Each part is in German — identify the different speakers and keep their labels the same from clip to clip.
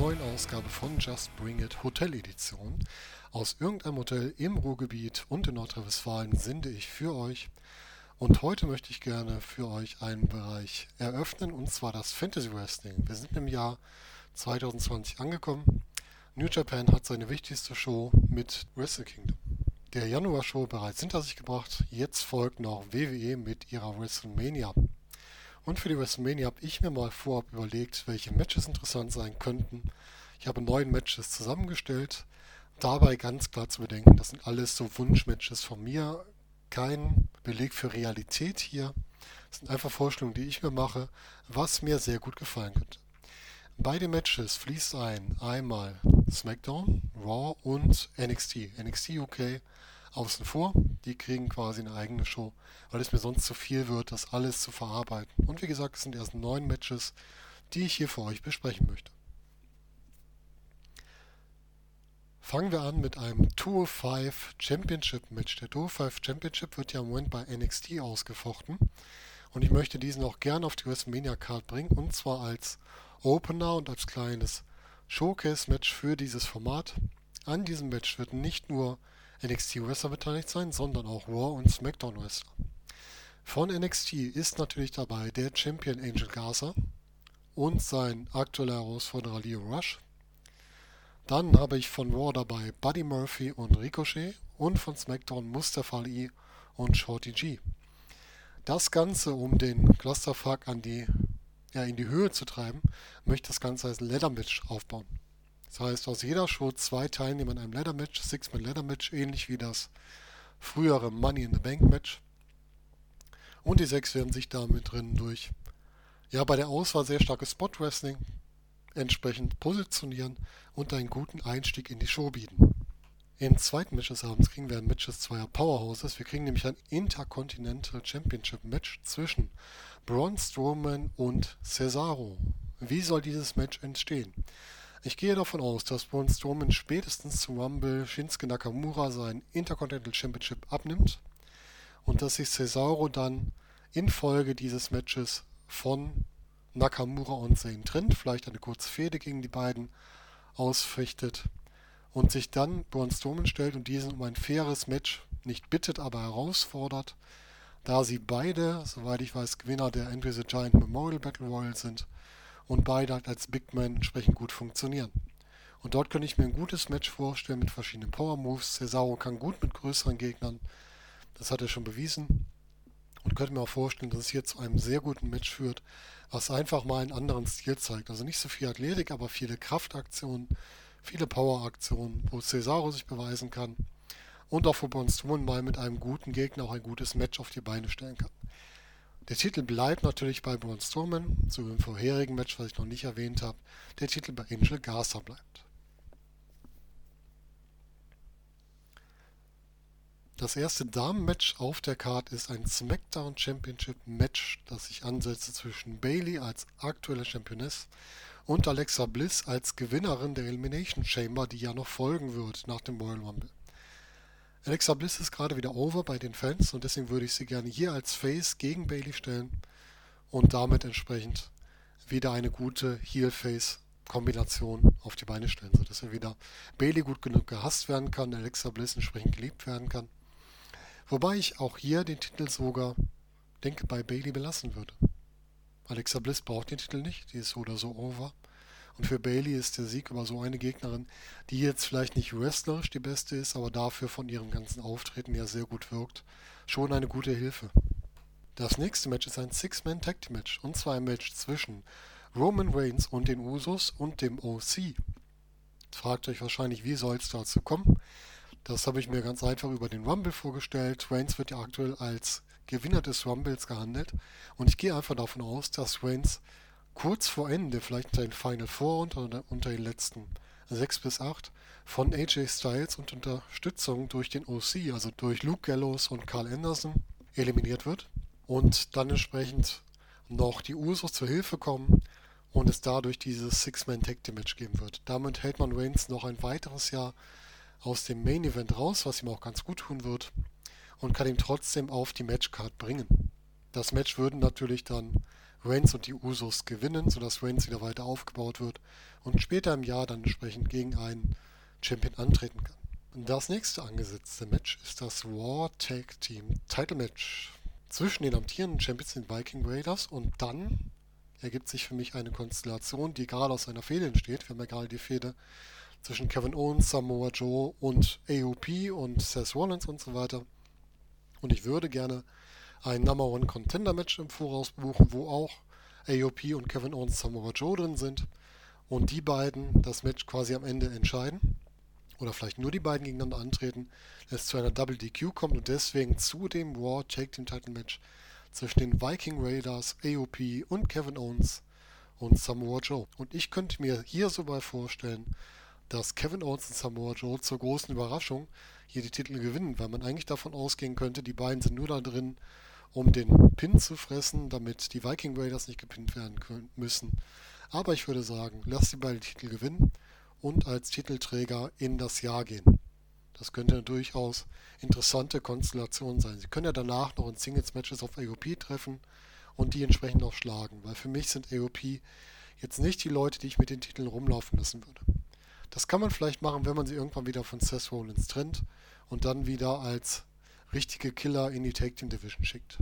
Speaker 1: neuen Ausgabe von Just Bring It Hotel Edition. Aus irgendeinem Hotel im Ruhrgebiet und in Nordrhein-Westfalen sende ich für euch. Und heute möchte ich gerne für euch einen Bereich eröffnen, und zwar das Fantasy Wrestling. Wir sind im Jahr 2020 angekommen. New Japan hat seine wichtigste Show mit Wrestle Kingdom. Der Januar-Show bereits hinter sich gebracht. Jetzt folgt noch WWE mit ihrer WrestleMania. Und für die WrestleMania habe ich mir mal vorab überlegt, welche Matches interessant sein könnten. Ich habe neun Matches zusammengestellt. Dabei ganz klar zu bedenken, das sind alles so Wunschmatches von mir. Kein Beleg für Realität hier. Das sind einfach Vorstellungen, die ich mir mache, was mir sehr gut gefallen könnte. Bei den Matches fließt ein einmal SmackDown, Raw und NXT. NXT UK außen vor. Die kriegen quasi eine eigene Show, weil es mir sonst zu viel wird, das alles zu verarbeiten. Und wie gesagt, es sind erst neun Matches, die ich hier für euch besprechen möchte. Fangen wir an mit einem Tour 5 Championship Match. Der Tour 5 Championship wird ja im Moment bei NXT ausgefochten. Und ich möchte diesen auch gerne auf die WrestleMania Card bringen. Und zwar als Opener und als kleines Showcase-Match für dieses Format. An diesem Match wird nicht nur NXT Wrestler beteiligt sein, sondern auch Raw und SmackDown Wrestler. Von NXT ist natürlich dabei der Champion Angel Garza und sein aktueller Herausforderer Leo Rush. Dann habe ich von Raw dabei Buddy Murphy und Ricochet und von SmackDown Mustafa Ali und Shorty G. Das Ganze, um den Clusterfuck an die, ja, in die Höhe zu treiben, möchte das Ganze als Leather Match aufbauen. Das heißt, aus jeder Show zwei Teilnehmer in einem Ladder Match, Six-Man Ladder Match, ähnlich wie das frühere Money in the Bank Match. Und die sechs werden sich damit drin durch, ja, bei der Auswahl sehr starkes Spot Wrestling entsprechend positionieren und einen guten Einstieg in die Show bieten. Im zweiten Match des Abends kriegen wir ein Match des zweier Powerhouses. Wir kriegen nämlich ein Intercontinental Championship Match zwischen Braun Strowman und Cesaro. Wie soll dieses Match entstehen? Ich gehe davon aus, dass Braun Strowman spätestens zu Rumble Shinsuke Nakamura sein Intercontinental Championship abnimmt und dass sich Cesaro dann infolge dieses Matches von Nakamura und Zayn trennt, vielleicht eine kurze Fehde gegen die beiden ausfechtet und sich dann Braun Strowman stellt und diesen um ein faires Match nicht bittet, aber herausfordert, da sie beide, soweit ich weiß, Gewinner der Andre the Giant Memorial Battle Royal sind und beide als Big Man entsprechend gut funktionieren. Und dort könnte ich mir ein gutes Match vorstellen mit verschiedenen Power Moves. Cesaro kann gut mit größeren Gegnern. Das hat er schon bewiesen. Und könnte mir auch vorstellen, dass es hier zu einem sehr guten Match führt, was einfach mal einen anderen Stil zeigt. Also nicht so viel Athletik, aber viele Kraftaktionen, viele Poweraktionen, wo Cesaro sich beweisen kann. Und auch wo Braun Strowman mal mit einem guten Gegner auch ein gutes Match auf die Beine stellen kann. Der Titel bleibt natürlich bei Braun Strowman, so wie im vorherigen Match, was ich noch nicht erwähnt habe. Der Titel bei Angel Garza bleibt. Das erste Damen-Match auf der Card ist ein SmackDown Championship Match, das sich ansetzt zwischen Bailey als aktuelle Championess und Alexa Bliss als Gewinnerin der Elimination Chamber, die ja noch folgen wird nach dem Royal Rumble. Alexa Bliss ist gerade wieder over bei den Fans und deswegen würde ich sie gerne hier als Face gegen Bailey stellen und damit entsprechend wieder eine gute Heel-Face-Kombination auf die Beine stellen, sodass er wieder Bailey gut genug gehasst werden kann, Alexa Bliss entsprechend geliebt werden kann. Wobei ich auch hier den Titel sogar, denke, bei Bailey belassen würde. Alexa Bliss braucht den Titel nicht, die ist so oder so over. Und für Bailey ist der Sieg über so eine Gegnerin, die jetzt vielleicht nicht wrestlerisch die beste ist, aber dafür von ihrem ganzen Auftreten ja sehr gut wirkt, schon eine gute Hilfe. Das nächste Match ist ein Six-Man Tag Team Match und zwar ein Match zwischen Roman Reigns und den Usos und dem OC. Fragt euch wahrscheinlich, wie soll es dazu kommen? Das habe ich mir ganz einfach über den Rumble vorgestellt. Reigns wird ja aktuell als Gewinner des Rumbles gehandelt und ich gehe einfach davon aus, dass Reigns kurz vor Ende, vielleicht unter den Final Four unter, unter den letzten 6 bis 8, von AJ Styles und Unterstützung durch den OC, also durch Luke Gallows und Carl Anderson, eliminiert wird. Und dann entsprechend noch die Usos zur Hilfe kommen und es dadurch dieses Six-Man-Tag-Team-Match geben wird. Damit hält man Reigns noch ein weiteres Jahr aus dem Main-Event raus, was ihm auch ganz gut tun wird und kann ihn trotzdem auf die Matchcard bringen. Das Match würden natürlich dann Reigns und die Usos gewinnen, sodass Reigns wieder weiter aufgebaut wird und später im Jahr dann entsprechend gegen einen Champion antreten kann. Das nächste angesetzte Match ist das Raw Tag Team Title Match zwischen den amtierenden Champions, den Viking Raiders, und dann ergibt sich für mich eine Konstellation, die gerade aus einer Fehde entsteht. Wir haben ja gerade die Fehde zwischen Kevin Owens, Samoa Joe und AOP und Seth Rollins und so weiter. Und ich würde gerne ein Number One Contender Match im Voraus buchen, wo auch AOP und Kevin Owens Samoa Joe drin sind und die beiden das Match quasi am Ende entscheiden oder vielleicht nur die beiden gegeneinander antreten, es zu einer Double DQ kommt und deswegen zu dem Raw Take Team Title Match zwischen den Viking Raiders, AOP und Kevin Owens und Samoa Joe. Und ich könnte mir hier sogar vorstellen, dass Kevin Owens und Samoa Joe zur großen Überraschung hier die Titel gewinnen, weil man eigentlich davon ausgehen könnte, die beiden sind nur da drin, um den Pin zu fressen, damit die Viking Raiders nicht gepinnt werden können, müssen. Aber ich würde sagen, lass die beiden Titel gewinnen und als Titelträger in das Jahr gehen. Das könnte eine durchaus interessante Konstellation sein. Sie können ja danach noch in Singles-Matches auf AOP treffen und die entsprechend auch schlagen, weil für mich sind AOP jetzt nicht die Leute, die ich mit den Titeln rumlaufen lassen würde. Das kann man vielleicht machen, wenn man sie irgendwann wieder von Seth Rollins trennt und dann wieder als richtige Killer in die Take Team Division schickt.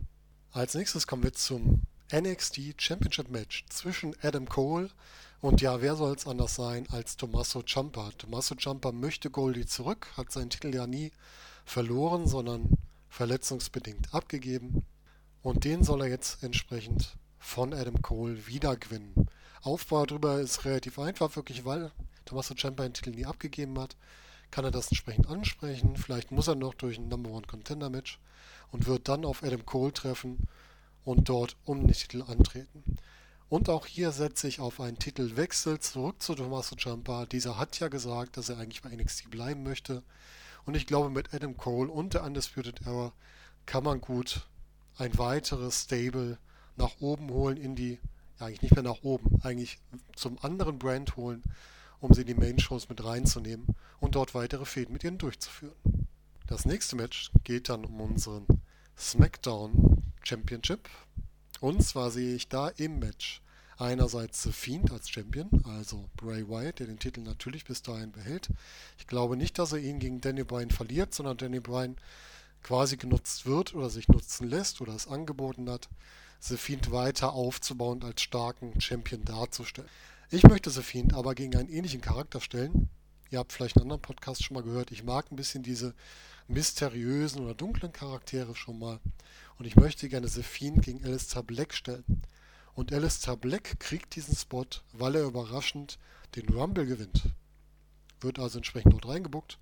Speaker 1: Als nächstes kommen wir zum NXT Championship Match zwischen Adam Cole und ja, wer soll es anders sein als Tommaso Ciampa? Tommaso Ciampa möchte Goldie zurück, hat seinen Titel ja nie verloren, sondern verletzungsbedingt abgegeben. Und den soll er jetzt entsprechend von Adam Cole wieder gewinnen. Aufbau darüber ist relativ einfach, wirklich, weil Tommaso Ciampa den Titel nie abgegeben hat kann er das entsprechend ansprechen. Vielleicht muss er noch durch ein Number One Contender Match und wird dann auf Adam Cole treffen und dort um den Titel antreten. Und auch hier setze ich auf einen Titelwechsel zurück zu Tommaso Ciampa. Dieser hat ja gesagt, dass er eigentlich bei NXT bleiben möchte. Und ich glaube, mit Adam Cole und der Undisputed Era kann man gut ein weiteres Stable nach oben holen in die, ja eigentlich nicht mehr nach oben, eigentlich zum anderen Brand holen, um sie in die Main-Shows mit reinzunehmen und dort weitere Fäden mit ihnen durchzuführen. Das nächste Match geht dann um unseren SmackDown Championship. Und zwar sehe ich da im Match einerseits The Fiend als Champion, also Bray Wyatt, der den Titel natürlich bis dahin behält. Ich glaube nicht, dass er ihn gegen Danny Bryan verliert, sondern Danny Bryan quasi genutzt wird oder sich nutzen lässt oder es angeboten hat, The Fiend weiter aufzubauen und als starken Champion darzustellen. Ich möchte Fiend aber gegen einen ähnlichen Charakter stellen. Ihr habt vielleicht einen anderen Podcast schon mal gehört. Ich mag ein bisschen diese mysteriösen oder dunklen Charaktere schon mal. Und ich möchte gerne Fiend gegen Alistair Black stellen. Und Alistair Black kriegt diesen Spot, weil er überraschend den Rumble gewinnt. Wird also entsprechend dort reingebuckt,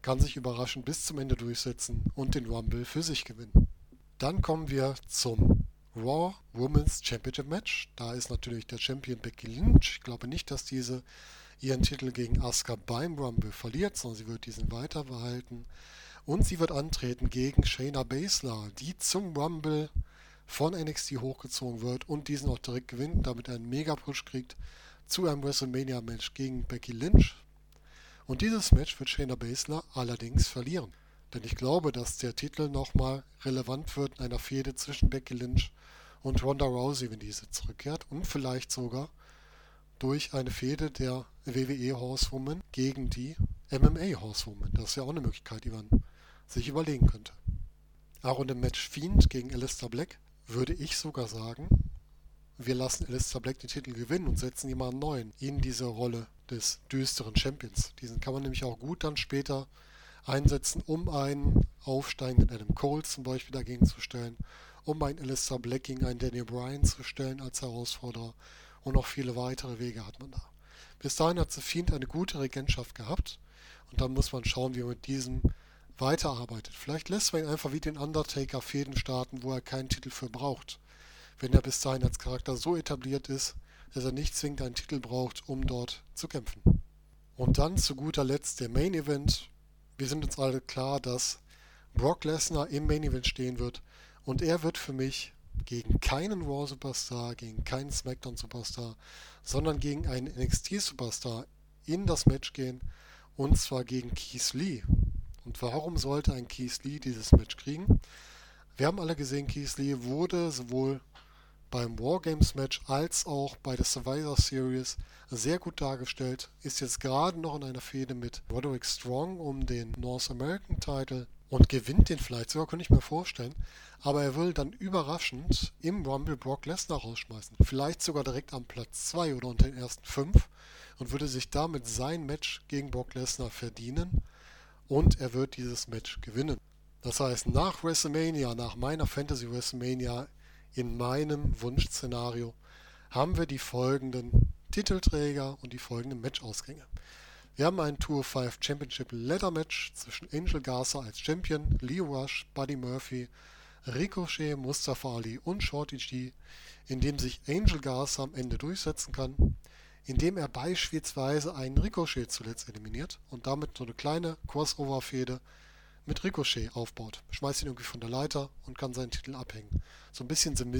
Speaker 1: kann sich überraschend bis zum Ende durchsetzen und den Rumble für sich gewinnen. Dann kommen wir zum Raw Women's Championship Match. Da ist natürlich der Champion Becky Lynch. Ich glaube nicht, dass diese ihren Titel gegen Asuka beim Rumble verliert, sondern sie wird diesen weiter behalten. Und sie wird antreten gegen Shayna Baszler, die zum Rumble von NXT hochgezogen wird und diesen auch direkt gewinnt, damit er einen Mega-Push kriegt zu einem WrestleMania-Match gegen Becky Lynch. Und dieses Match wird Shayna Baszler allerdings verlieren. Denn ich glaube, dass der Titel nochmal relevant wird in einer Fehde zwischen Becky Lynch und Ronda Rousey, wenn diese zurückkehrt. Und vielleicht sogar durch eine Fehde der WWE Horsewoman gegen die MMA Horsewoman. Das ist ja auch eine Möglichkeit, die man sich überlegen könnte. Auch in dem Match Fiend gegen Alistair Black würde ich sogar sagen, wir lassen Alistair Black den Titel gewinnen und setzen jemanden neuen in diese Rolle des düsteren Champions. Diesen kann man nämlich auch gut dann später einsetzen, um einen aufsteigenden Adam Cole zum Beispiel dagegen zu stellen, um einen Alistair Black gegen einen Daniel Bryan zu stellen als Herausforderer und noch viele weitere Wege hat man da. Bis dahin hat The Fiend eine gute Regentschaft gehabt und dann muss man schauen, wie man mit diesem weiterarbeitet. Vielleicht lässt man ihn einfach wie den Undertaker Fäden starten, wo er keinen Titel für braucht. Wenn er bis dahin als Charakter so etabliert ist, dass er nicht zwingend einen Titel braucht, um dort zu kämpfen. Und dann zu guter Letzt der Main Event wir sind uns alle klar, dass Brock Lesnar im Main Event stehen wird und er wird für mich gegen keinen Raw Superstar, gegen keinen SmackDown Superstar, sondern gegen einen NXT-Superstar in das Match gehen und zwar gegen Keith Lee. Und warum sollte ein Keith Lee dieses Match kriegen? Wir haben alle gesehen, Keith Lee wurde sowohl beim Wargames Match als auch bei der Survivor Series sehr gut dargestellt. Ist jetzt gerade noch in einer Fehde mit Roderick Strong um den North American Title und gewinnt den vielleicht sogar, könnte ich mir vorstellen. Aber er will dann überraschend im Rumble Brock Lesnar rausschmeißen. Vielleicht sogar direkt am Platz 2 oder unter den ersten 5 und würde sich damit sein Match gegen Brock Lesnar verdienen und er wird dieses Match gewinnen. Das heißt, nach WrestleMania, nach meiner Fantasy WrestleMania in meinem Wunschszenario haben wir die folgenden Titelträger und die folgenden Matchausgänge. Wir haben ein Tour 5 Championship Ladder Match zwischen Angel Garza als Champion, Leo Rush, Buddy Murphy, Ricochet, Mustafa Ali und Shorty G, in dem sich Angel Garza am Ende durchsetzen kann, indem er beispielsweise einen Ricochet zuletzt eliminiert und damit so eine kleine Crossover-Fehde mit Ricochet aufbaut. Schmeißt ihn irgendwie von der Leiter und kann seinen Titel abhängen. So ein bisschen The.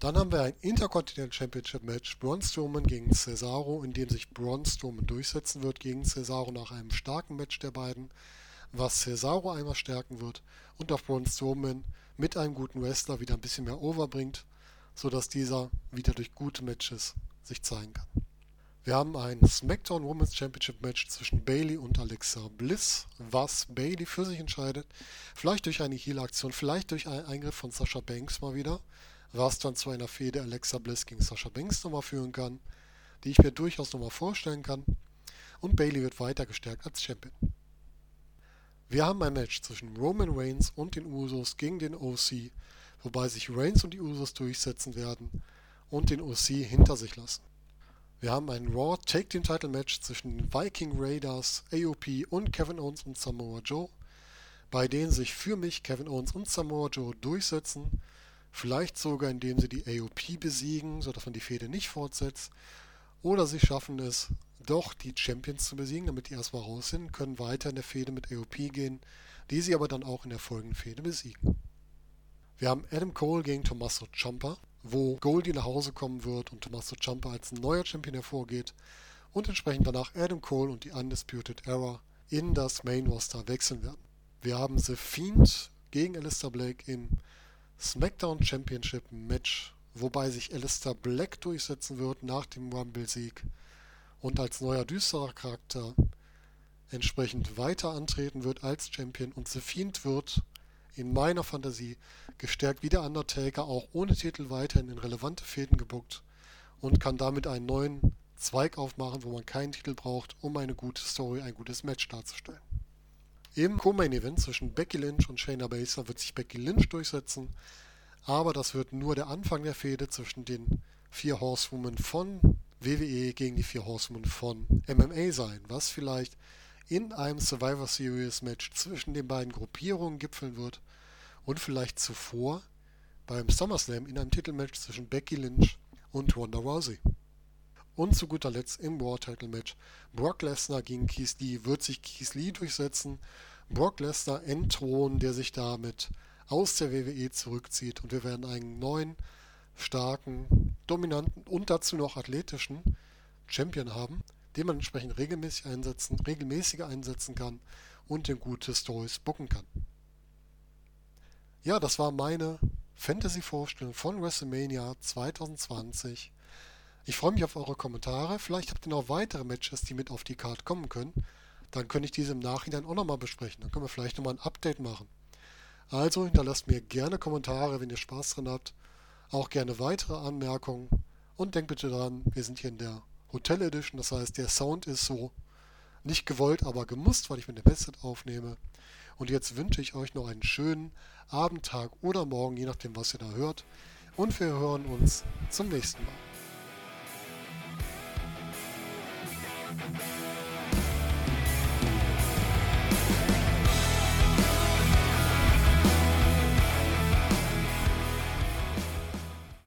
Speaker 1: Dann haben wir ein Intercontinental Championship Match Braun Strowman gegen Cesaro, in dem sich Braun Strowman durchsetzen wird gegen Cesaro nach einem starken Match der beiden, was Cesaro einmal stärken wird und auch Braun Strowman mit einem guten Wrestler wieder ein bisschen mehr overbringt, sodass dieser wieder durch gute Matches sich zeigen kann. Wir haben ein SmackDown Women's Championship Match zwischen Bailey und Alexa Bliss, was Bailey für sich entscheidet. Vielleicht durch eine Heal-Aktion, vielleicht durch einen Eingriff von Sasha Banks mal wieder, was dann zu einer Fehde Alexa Bliss gegen Sasha Banks nochmal führen kann, die ich mir durchaus nochmal vorstellen kann. Und Bailey wird weiter gestärkt als Champion. Wir haben ein Match zwischen Roman Reigns und den Usos gegen den OC, wobei sich Reigns und die Usos durchsetzen werden und den OC hinter sich lassen. Wir haben ein Raw Take Team Title Match zwischen Viking Raiders, AOP und Kevin Owens und Samoa Joe, bei denen sich für mich Kevin Owens und Samoa Joe durchsetzen, vielleicht sogar indem sie die AOP besiegen, sodass man die Fehde nicht fortsetzt, oder sie schaffen es, doch die Champions zu besiegen, damit die erstmal raus sind, können weiter in der Fehde mit AOP gehen, die sie aber dann auch in der folgenden Fehde besiegen. Wir haben Adam Cole gegen Tommaso Ciampa, wo Goldie nach Hause kommen wird und Tommaso Ciampa als neuer Champion hervorgeht und entsprechend danach Adam Cole und die Undisputed Era in das Main Roster wechseln werden. Wir haben The Fiend gegen Alistair Black im SmackDown Championship Match, wobei sich Alistair Black durchsetzen wird nach dem Rumble-Sieg und als neuer düsterer Charakter entsprechend weiter antreten wird als Champion und The Fiend wird in meiner Fantasie gestärkt wie der Undertaker auch ohne Titel weiterhin in relevante Fäden gebuckt und kann damit einen neuen Zweig aufmachen, wo man keinen Titel braucht, um eine gute Story, ein gutes Match darzustellen. Im Co-Main-Event zwischen Becky Lynch und Shayna Baszler wird sich Becky Lynch durchsetzen, aber das wird nur der Anfang der Fehde zwischen den vier Horsewomen von WWE gegen die vier Horsewomen von MMA sein, was vielleicht in einem Survivor Series Match zwischen den beiden Gruppierungen gipfeln wird und vielleicht zuvor beim SummerSlam in einem Titelmatch zwischen Becky Lynch und Ronda Rousey. Und zu guter Letzt im War Title Match Brock Lesnar gegen Keith Lee wird sich Keith Lee durchsetzen. Brock Lesnar entthronen, der sich damit aus der WWE zurückzieht und wir werden einen neuen, starken, dominanten und dazu noch athletischen Champion haben, den man entsprechend regelmäßig einsetzen, regelmäßiger einsetzen kann und in gute Stories bucken kann. Ja, das war meine Fantasy-Vorstellung von WrestleMania 2020. Ich freue mich auf eure Kommentare. Vielleicht habt ihr noch weitere Matches, die mit auf die Card kommen können. Dann könnte ich diese im Nachhinein auch nochmal besprechen. Dann können wir vielleicht nochmal ein Update machen. Also hinterlasst mir gerne Kommentare, wenn ihr Spaß dran habt. Auch gerne weitere Anmerkungen. Und denkt bitte daran, wir sind hier in der Hotel Edition. Das heißt, der Sound ist so nicht gewollt, aber gemusst, weil ich mit dem Headset aufnehme. Und jetzt wünsche ich euch noch einen schönen Abend, Tag oder Morgen, je nachdem, was ihr da hört. Und wir hören uns zum nächsten Mal.